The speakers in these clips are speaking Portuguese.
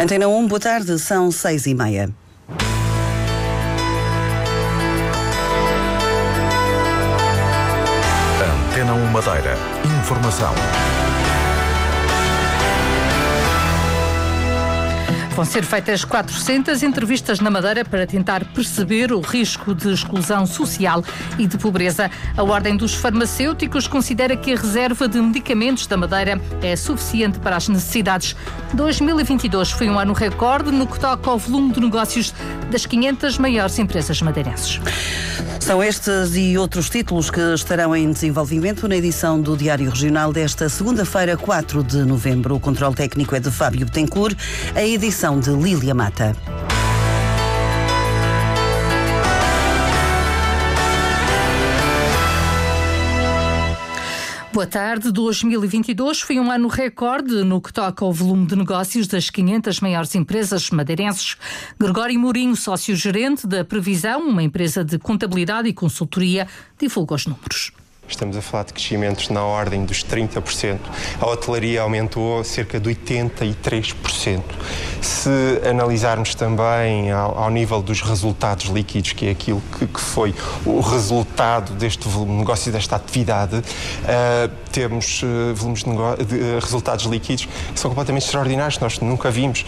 Antena 1, boa tarde, são seis e meia. Antena 1 Madeira. Informação. Vão ser feitas 400 entrevistas na Madeira para tentar perceber o risco de exclusão social e de pobreza. A Ordem dos Farmacêuticos considera que a reserva de medicamentos da Madeira é suficiente para as necessidades. 2022 foi um ano recorde no que toca ao volume de negócios das 500 maiores empresas madeirenses. São estes e outros títulos que estarão em desenvolvimento na edição do Diário Regional desta segunda-feira, 4 de novembro. O controle técnico é de Fábio Betancourt, a edição de Lília Mata. Boa tarde. 2022 foi um ano recorde no que toca ao volume de negócios das 500 maiores empresas madeirenses. Gregório Mourinho, sócio-gerente da Previsão, uma empresa de contabilidade e consultoria, divulga os números. Estamos a falar de crescimentos na ordem dos 30%. A hotelaria aumentou cerca de 83%. Se analisarmos também ao, ao nível dos resultados líquidos, que é aquilo que, que foi o resultado deste negócio, desta atividade, uh, temos uh, volumes de, de uh, resultados líquidos que são completamente extraordinários. Nós nunca vimos.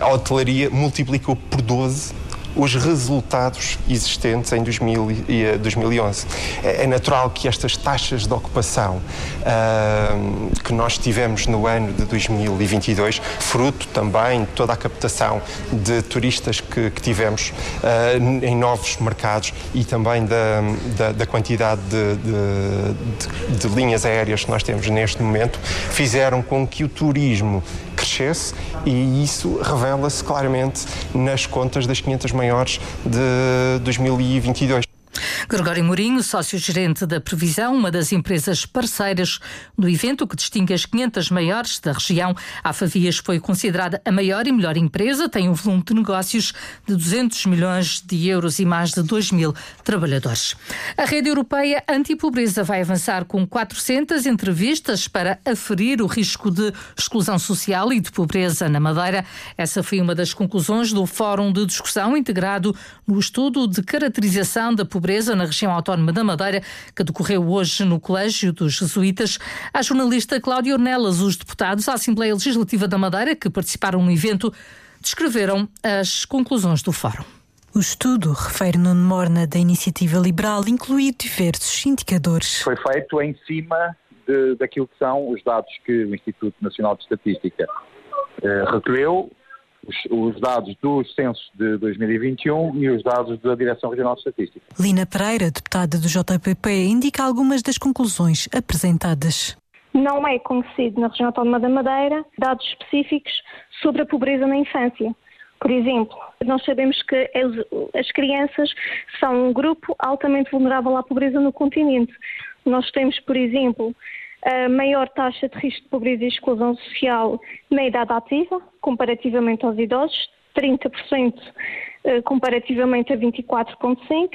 a hotelaria multiplicou por 12 os resultados existentes em 2000 e 2011. É, é natural que estas taxas de ocupação uh, que nós tivemos no ano de 2022, fruto também de toda a captação de turistas que, que tivemos uh, em novos mercados e também da, da, da quantidade de, de, de, de linhas aéreas que nós temos neste momento, fizeram com que o turismo crescesse e isso revela-se claramente nas contas das 500 maiores de 2022. Gregório Mourinho, sócio-gerente da Previsão, uma das empresas parceiras do evento que distingue as 500 maiores da região. A Favias foi considerada a maior e melhor empresa, tem um volume de negócios de 200 milhões de euros e mais de 2 mil trabalhadores. A rede europeia anti-pobreza vai avançar com 400 entrevistas para aferir o risco de exclusão social e de pobreza na Madeira. Essa foi uma das conclusões do Fórum de Discussão integrado no estudo de caracterização da pobreza na região autónoma da Madeira, que decorreu hoje no Colégio dos Jesuítas. A jornalista Cláudia Ornelas, os deputados da Assembleia Legislativa da Madeira, que participaram no evento, descreveram as conclusões do fórum. O estudo, refere Nuno Morna, da Iniciativa Liberal, inclui diversos indicadores. Foi feito em cima de, daquilo que são os dados que o Instituto Nacional de Estatística eh, recolheu os, os, dados dos censos de 2021 e os dados da Direção Regional de Estatística. Lina Pereira, deputada do JPP, indica algumas das conclusões apresentadas. Não é conhecido na região autónoma da Madeira dados específicos sobre a pobreza na infância. Por exemplo, nós sabemos que as crianças são um grupo altamente vulnerável à pobreza no continente. Nós temos, por exemplo, a maior taxa de risco de pobreza e exclusão social na idade ativa, comparativamente aos idosos, 30% eh, comparativamente a 24,5%.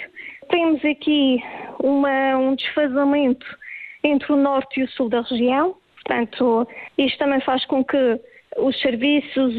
Temos aqui uma, um desfazamento entre o norte e o sul da região, portanto, isto também faz com que os serviços,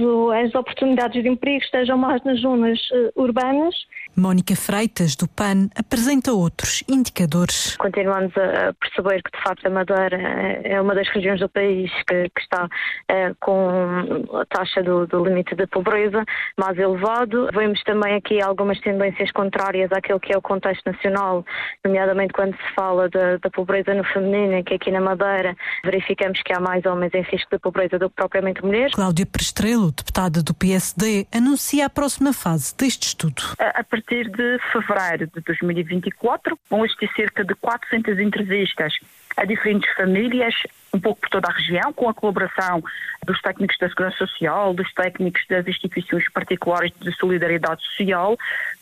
as oportunidades de emprego estejam mais nas zonas uh, urbanas. Mónica Freitas, do PAN, apresenta outros indicadores. Continuamos a perceber que, de facto, a Madeira é uma das regiões do país que, que está é, com a taxa do, do, limite de pobreza mais elevado. Vemos também aqui algumas tendências contrárias àquilo que é o contexto nacional, nomeadamente quando se fala da, da pobreza no feminino, que aqui na Madeira verificamos que há mais homens em risco de pobreza do que propriamente mulheres vez. Cláudia Prestrelo, deputada do PSD, anuncia a próxima fase deste estudo. A partir de fevereiro de 2024, vão existir cerca de 400 entrevistas a diferentes famílias, um pouco por toda a região, com a colaboração dos técnicos da Segurança Social, dos técnicos das instituições particulares de solidariedade social,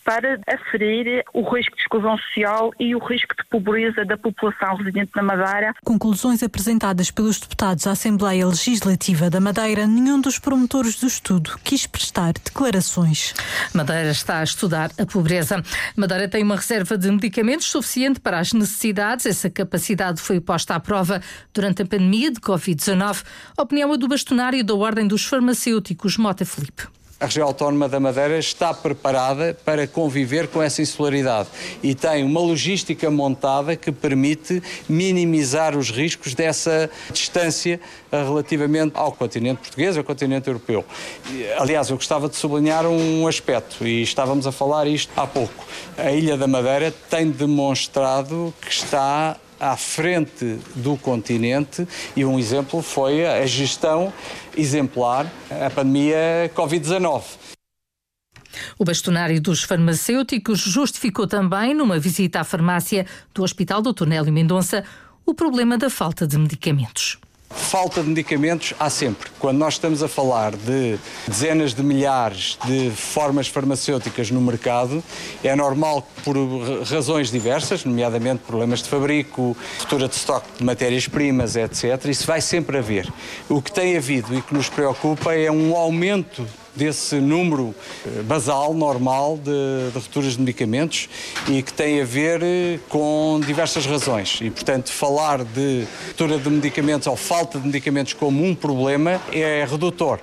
para aferir o risco de exclusão social e o risco de pobreza da população residente na Madeira. Conclusões apresentadas pelos deputados à Assembleia Legislativa da Madeira, nenhum dos promotores do estudo quis prestar declarações. Madeira está a estudar a pobreza. Madeira tem uma reserva de medicamentos suficiente para as necessidades. Essa capacidade foi posta à prova durante a pandemia pandemia de Covid-19. A opinião do bastonário da Ordem dos Farmacêuticos, Mota Felipe. A região autónoma da Madeira está preparada para conviver com essa insularidade e tem uma logística montada que permite minimizar os riscos dessa distância eh, relativamente ao continente português, ao continente europeu. Aliás, eu gostava de sublinhar um aspecto e estávamos a falar isto há pouco. A Ilha da Madeira tem demonstrado que está à frente do continente e um exemplo foi a gestão exemplar a pandemia Covid-19. O bastonário dos farmacêuticos justificou também, numa visita à farmácia do Hospital Dr. Nélio Mendonça, o problema da falta de medicamentos. Falta de medicamentos há sempre. Quando nós estamos a falar de dezenas de milhares de formas farmacêuticas no mercado, é normal que por razões diversas, nomeadamente problemas de fabrico, futura de estoque de matérias-primas, etc., isso vai sempre haver. O que tem havido e que nos preocupa é um aumento desse número eh, basal, normal, de, de de medicamentos e que tem a ver eh, com diversas razões. E, portanto, falar de ruptura de medicamentos ou falta de medicamentos como um problema é redutor.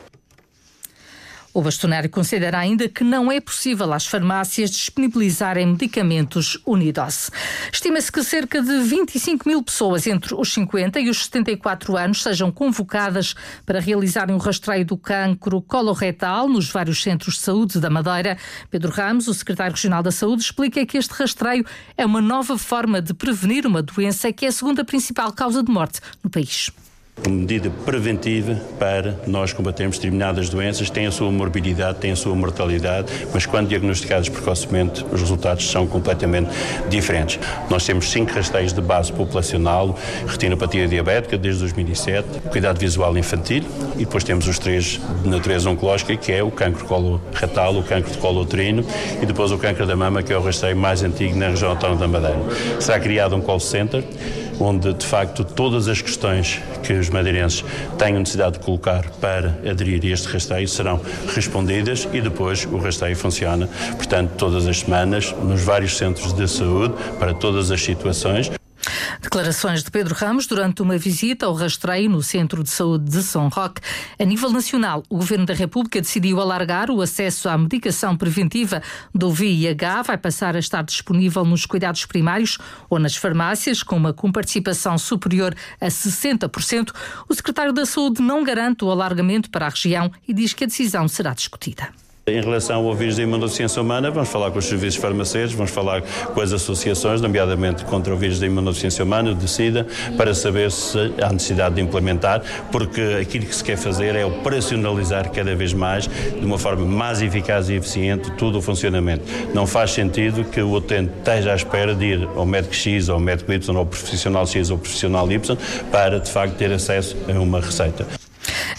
O bastonário considera ainda que não é possível às farmácias disponibilizarem medicamentos Unidos. Estima-se que cerca de 25 mil pessoas entre os 50 e os 74 anos sejam convocadas para realizarem um rastreio do cancro coloretal nos vários centros de saúde da Madeira. Pedro Ramos, o secretário regional da Saúde, explica que este rastreio é uma nova forma de prevenir uma doença que é a segunda principal causa de morte no país uma medida preventiva para nós combatermos determinadas doenças, tem a sua morbididade, tem a sua mortalidade, mas quando diagnosticadas precocemente, os resultados são completamente diferentes. Nós temos cinco rastreios de base populacional, retinopatia diabética desde 2007, cuidado visual infantil e depois temos os três de natureza oncológica, que é o cancro coloretal, o cancro de colo uterino e depois o cancro da mama, que é o rastreio mais antigo na região autónoma da Madeira. Será criado um call center onde de facto todas as questões que os madeirenses tenham necessidade de colocar para aderir a este rasteio serão respondidas e depois o rasteio funciona, portanto, todas as semanas nos vários centros de saúde para todas as situações. Declarações de Pedro Ramos durante uma visita ao rastreio no Centro de Saúde de São Roque. A nível nacional, o Governo da República decidiu alargar o acesso à medicação preventiva do VIH. Vai passar a estar disponível nos cuidados primários ou nas farmácias, com uma comparticipação superior a 60%. O secretário da Saúde não garante o alargamento para a região e diz que a decisão será discutida. Em relação ao vírus da imunodeficiência humana, vamos falar com os serviços farmacêuticos, vamos falar com as associações, nomeadamente contra o vírus da imunodeficiência humana, de SIDA, para saber se há necessidade de implementar, porque aquilo que se quer fazer é operacionalizar cada vez mais, de uma forma mais eficaz e eficiente, todo o funcionamento. Não faz sentido que o utente esteja à espera de ir ao médico X, ao médico Y, ao profissional X ou ao profissional Y, para de facto ter acesso a uma receita.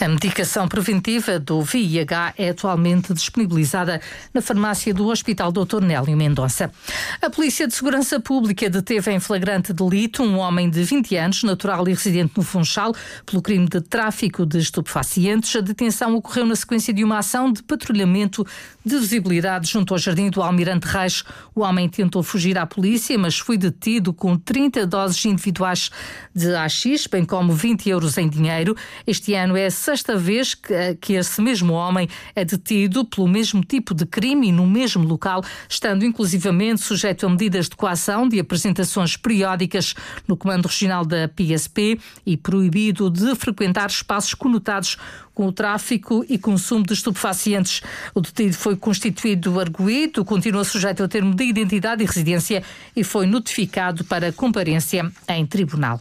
A medicação preventiva do VIH é atualmente disponibilizada na farmácia do Hospital Dr. Nélio Mendonça. A Polícia de Segurança Pública deteve em flagrante delito um homem de 20 anos, natural e residente no Funchal, pelo crime de tráfico de estupefacientes. A detenção ocorreu na sequência de uma ação de patrulhamento de visibilidade junto ao Jardim do Almirante Reis. O homem tentou fugir à polícia, mas foi detido com 30 doses individuais de AX, bem como 20 euros em dinheiro. Este ano é sexta vez que, que esse mesmo homem é detido pelo mesmo tipo de crime e no mesmo local, estando inclusivamente sujeito a medidas de coação de apresentações periódicas no Comando Regional da PSP e proibido de frequentar espaços conotados com o tráfico e consumo de estupefacientes. O detido foi constituído arguído, continua sujeito ao termo de identidade e residência e foi notificado para comparência em tribunal.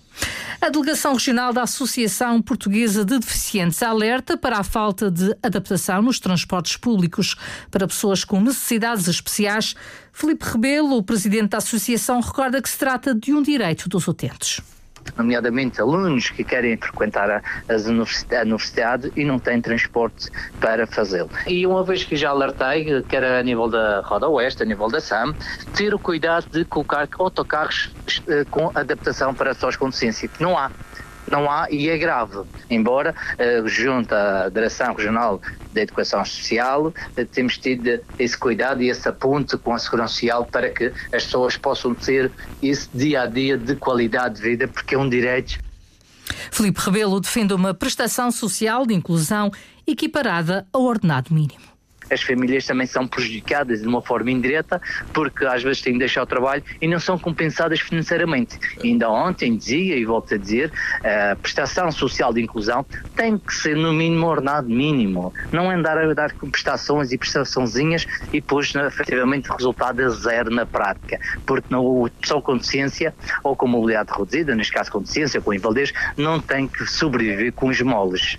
A Delegação Regional da Associação Portuguesa de Deficientes alerta para a falta de adaptação nos transportes públicos para pessoas com necessidades especiais. Felipe Rebelo, o presidente da associação, recorda que se trata de um direito dos utentes nomeadamente alunos que querem frequentar a, a universidade e não têm transporte para fazê-lo. E uma vez que já alertei, quer a nível da Roda Oeste, a nível da SAM, ter o cuidado de colocar autocarros eh, com adaptação para pessoas com deficiência, que não há não há e é grave. Embora, uh, junto à Direção Regional da Educação Social, uh, temos tido esse cuidado e esse aponte com a Segurança Social para que as pessoas possam ter esse dia a dia de qualidade de vida, porque é um direito Filipe Rebelo defende uma prestação social de inclusão equiparada ao ordenado mínimo as famílias também são prejudicadas de uma forma indireta, porque às vezes têm de deixar o trabalho e não são compensadas financeiramente. E ainda ontem dizia, e volto a dizer, a prestação social de inclusão tem que ser no mínimo ordenado mínimo. Não andar a dar prestações e prestaçãozinhas e depois, efetivamente, o resultado é zero na prática. Porque não, pessoa com deficiência ou com mobilidade reduzida, neste caso com deficiência, com invalidez, não tem que sobreviver com esmolas.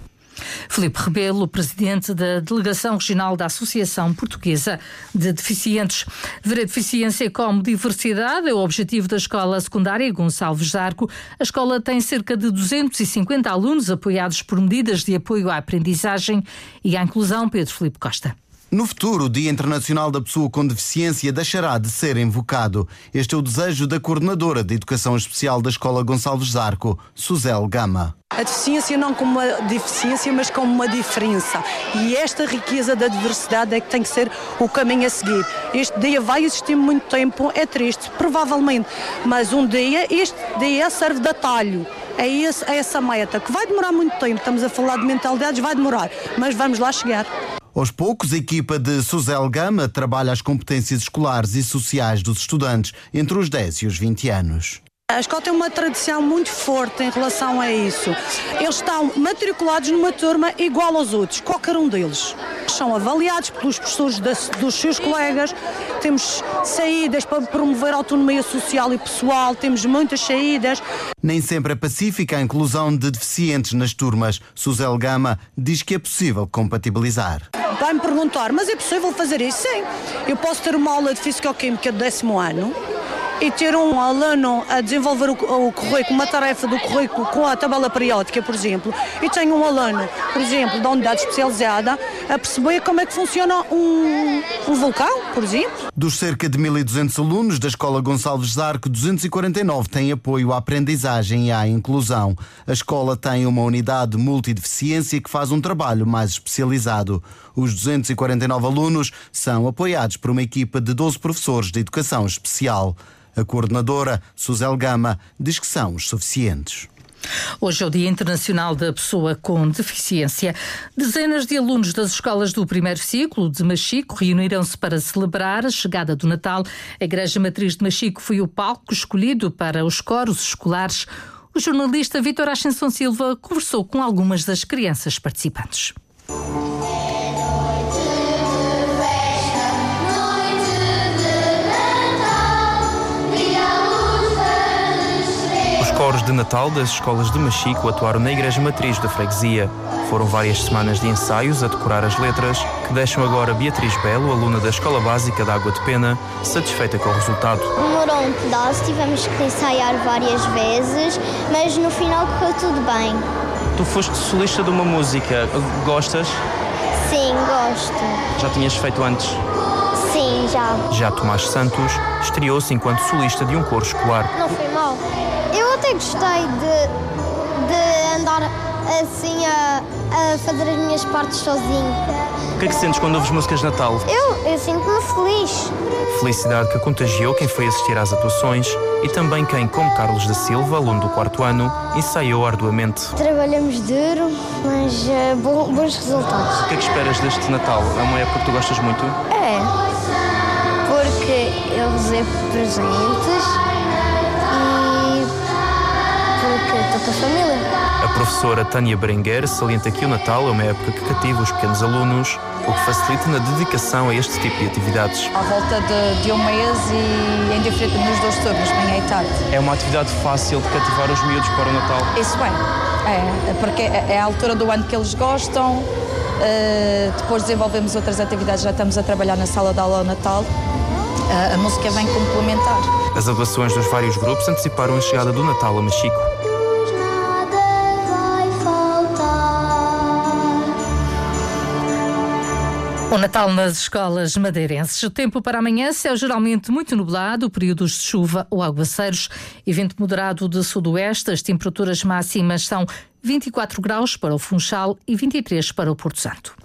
Filipe Rebelo, presidente da Delegação Regional da Associação Portuguesa de Deficientes. Ver a deficiência como diversidade é o objetivo da Escola Secundária Gonçalves Arco. A escola tem cerca de 250 alunos apoiados por medidas de apoio à aprendizagem e à inclusão. Pedro Filipe Costa. No futuro, o Dia Internacional da Pessoa com Deficiência deixará de ser invocado. Este é o desejo da coordenadora de Educação Especial da Escola Gonçalves Arco, Suzel Gama. A deficiência não como uma deficiência, mas como uma diferença. E esta riqueza da diversidade é que tem que ser o caminho a seguir. Este dia vai existir muito tempo, é triste, provavelmente, mas um dia, este dia serve de atalho. É, esse, é essa meta, que vai demorar muito tempo. Estamos a falar de mentalidades, vai demorar, mas vamos lá chegar. Aos poucos, a equipa de Suzel Gama trabalha as competências escolares e sociais dos estudantes entre os 10 e os 20 anos. A escola tem uma tradição muito forte em relação a isso. Eles estão matriculados numa turma igual aos outros, qualquer um deles. São avaliados pelos professores dos seus colegas. Temos saídas para promover a autonomia social e pessoal, temos muitas saídas. Nem sempre é pacífica a inclusão de deficientes nas turmas. Suzel Gama diz que é possível compatibilizar. Vai-me perguntar, mas é possível fazer isso? Sim. Eu posso ter uma aula de Físico-Química do décimo ano e ter um aluno a desenvolver o, o currículo, uma tarefa do currículo com a tabela periódica, por exemplo, e tenho um aluno, por exemplo, da unidade especializada, a perceber como é que funciona um, um vulcão, por exemplo. Dos cerca de 1.200 alunos da Escola Gonçalves Zarco, 249 têm apoio à aprendizagem e à inclusão. A escola tem uma unidade multideficiência que faz um trabalho mais especializado. Os 249 alunos são apoiados por uma equipa de 12 professores de educação especial. A coordenadora, Suzel Gama, diz que são os suficientes. Hoje é o Dia Internacional da Pessoa com Deficiência. Dezenas de alunos das escolas do primeiro ciclo de Machico reuniram-se para celebrar a chegada do Natal. A Igreja Matriz de Machico foi o palco escolhido para os coros escolares. O jornalista Vitor Ascensão Silva conversou com algumas das crianças participantes. De Natal das escolas de Machico atuaram na Igreja Matriz da Freguesia. Foram várias semanas de ensaios a decorar as letras, que deixam agora Beatriz Belo, aluna da Escola Básica da Água de Pena, satisfeita com o resultado. Demorou um pedaço, tivemos que ensaiar várias vezes, mas no final correu tudo bem. Tu foste solista de uma música, gostas? Sim, gosto. Já tinhas feito antes? Sim, já. Já Tomás Santos estreou-se enquanto solista de um coro escolar. Não foi mal. Eu até gostei de, de andar assim a, a fazer as minhas partes sozinho. O que é que sentes quando ouves músicas de Natal? Eu, eu sinto-me feliz. Felicidade que contagiou quem foi assistir às atuações e também quem, como Carlos da Silva, aluno do quarto ano, ensaiou arduamente. Trabalhamos duro, mas uh, bons resultados. O que é que esperas deste Natal? É uma época que tu gostas muito? É, porque eu recebo presentes com a família. A professora Tânia Berenguer salienta que o Natal é uma época que cativa os pequenos alunos, o que facilita na dedicação a este tipo de atividades. À volta de, de um mês e em diferente nos dois turnos, manhã e tarde. É uma atividade fácil de cativar os miúdos para o Natal? Isso é, é porque é a altura do ano que eles gostam. Uh, depois desenvolvemos outras atividades, já estamos a trabalhar na sala de aula ao Natal. Uh, a música vem complementar. As atuações dos vários grupos anteciparam a chegada do Natal a Mexico. O Natal nas escolas madeirenses. O tempo para amanhã, céu geralmente muito nublado, períodos de chuva ou aguaceiros e vento moderado de sudoeste. As temperaturas máximas são 24 graus para o Funchal e 23 para o Porto Santo.